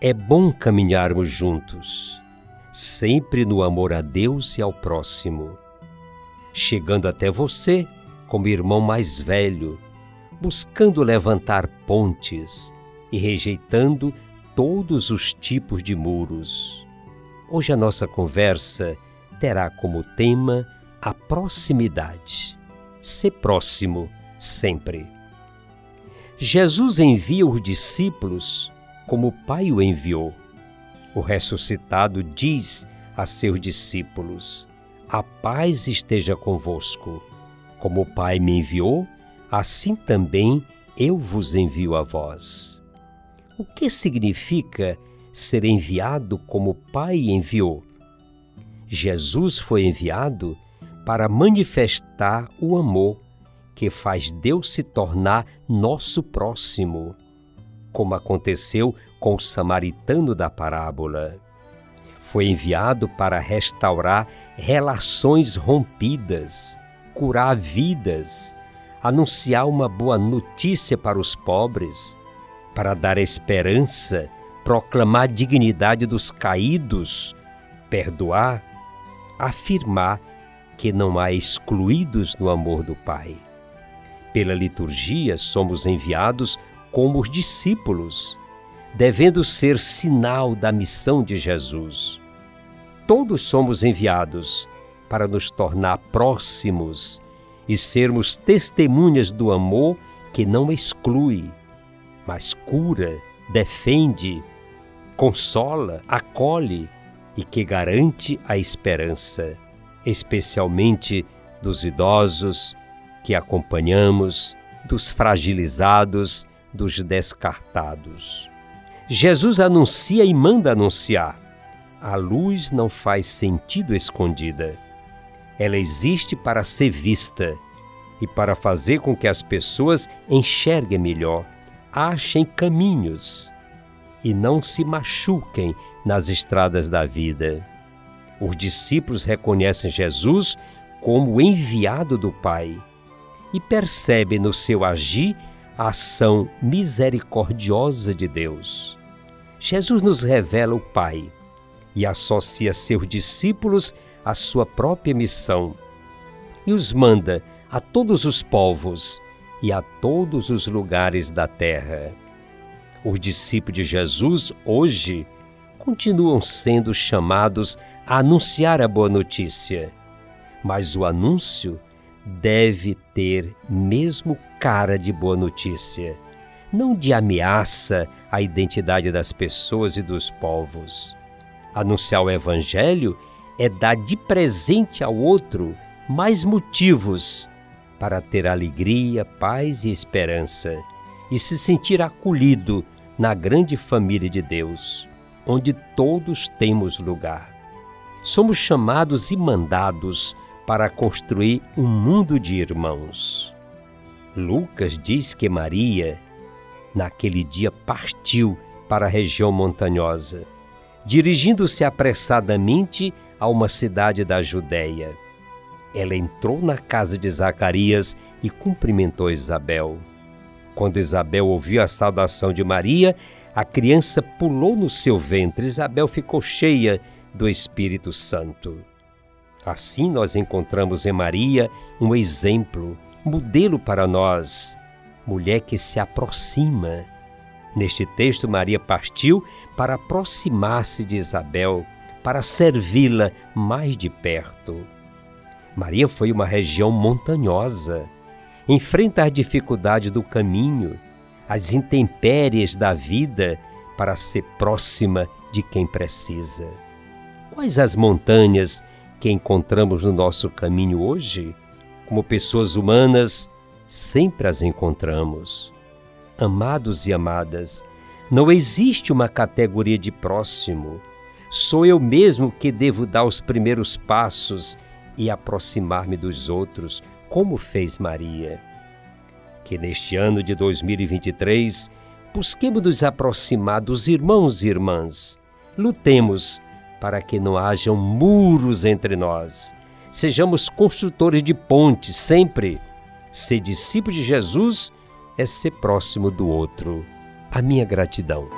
é bom caminharmos juntos, sempre no amor a Deus e ao próximo, chegando até você como irmão mais velho, buscando levantar pontes e rejeitando todos os tipos de muros. Hoje a nossa conversa terá como tema a proximidade. Ser próximo sempre. Jesus envia os discípulos como o Pai o enviou. O ressuscitado diz a seus discípulos: A paz esteja convosco. Como o Pai me enviou, assim também eu vos envio a vós. O que significa ser enviado como o Pai enviou? Jesus foi enviado para manifestar o amor que faz Deus se tornar nosso próximo, como aconteceu com o samaritano da parábola. Foi enviado para restaurar relações rompidas, curar vidas, anunciar uma boa notícia para os pobres, para dar esperança, proclamar a dignidade dos caídos, perdoar, afirmar que não há excluídos no amor do Pai. Pela liturgia, somos enviados como os discípulos, devendo ser sinal da missão de Jesus. Todos somos enviados para nos tornar próximos e sermos testemunhas do amor que não exclui, mas cura, defende, consola, acolhe e que garante a esperança, especialmente dos idosos que acompanhamos, dos fragilizados, dos descartados. Jesus anuncia e manda anunciar. A luz não faz sentido escondida. Ela existe para ser vista e para fazer com que as pessoas enxerguem melhor, achem caminhos e não se machuquem nas estradas da vida. Os discípulos reconhecem Jesus como o enviado do Pai e percebem no seu agir a ação misericordiosa de Deus. Jesus nos revela o Pai e associa seus discípulos à sua própria missão e os manda a todos os povos e a todos os lugares da terra. Os discípulos de Jesus hoje continuam sendo chamados a anunciar a boa notícia, mas o anúncio deve ter mesmo cara de boa notícia, não de ameaça à identidade das pessoas e dos povos. Anunciar o Evangelho é dar de presente ao outro mais motivos para ter alegria, paz e esperança e se sentir acolhido na grande família de Deus, onde todos temos lugar. Somos chamados e mandados para construir um mundo de irmãos. Lucas diz que Maria, naquele dia, partiu para a região montanhosa, dirigindo-se apressadamente a uma cidade da Judéia. Ela entrou na casa de Zacarias e cumprimentou Isabel. Quando Isabel ouviu a saudação de Maria, a criança pulou no seu ventre. Isabel ficou cheia do Espírito Santo. Assim nós encontramos em Maria um exemplo, modelo para nós, mulher que se aproxima. Neste texto, Maria partiu para aproximar-se de Isabel, para servi-la mais de perto. Maria foi uma região montanhosa, enfrenta as dificuldades do caminho, as intempéries da vida para ser próxima de quem precisa. Quais as montanhas que encontramos no nosso caminho hoje, como pessoas humanas, sempre as encontramos. Amados e amadas, não existe uma categoria de próximo. Sou eu mesmo que devo dar os primeiros passos e aproximar-me dos outros, como fez Maria. Que neste ano de 2023 busquemos nos aproximar dos irmãos e irmãs. Lutemos para que não hajam muros entre nós. Sejamos construtores de pontes sempre. Ser discípulo de Jesus é ser próximo do outro. A minha gratidão.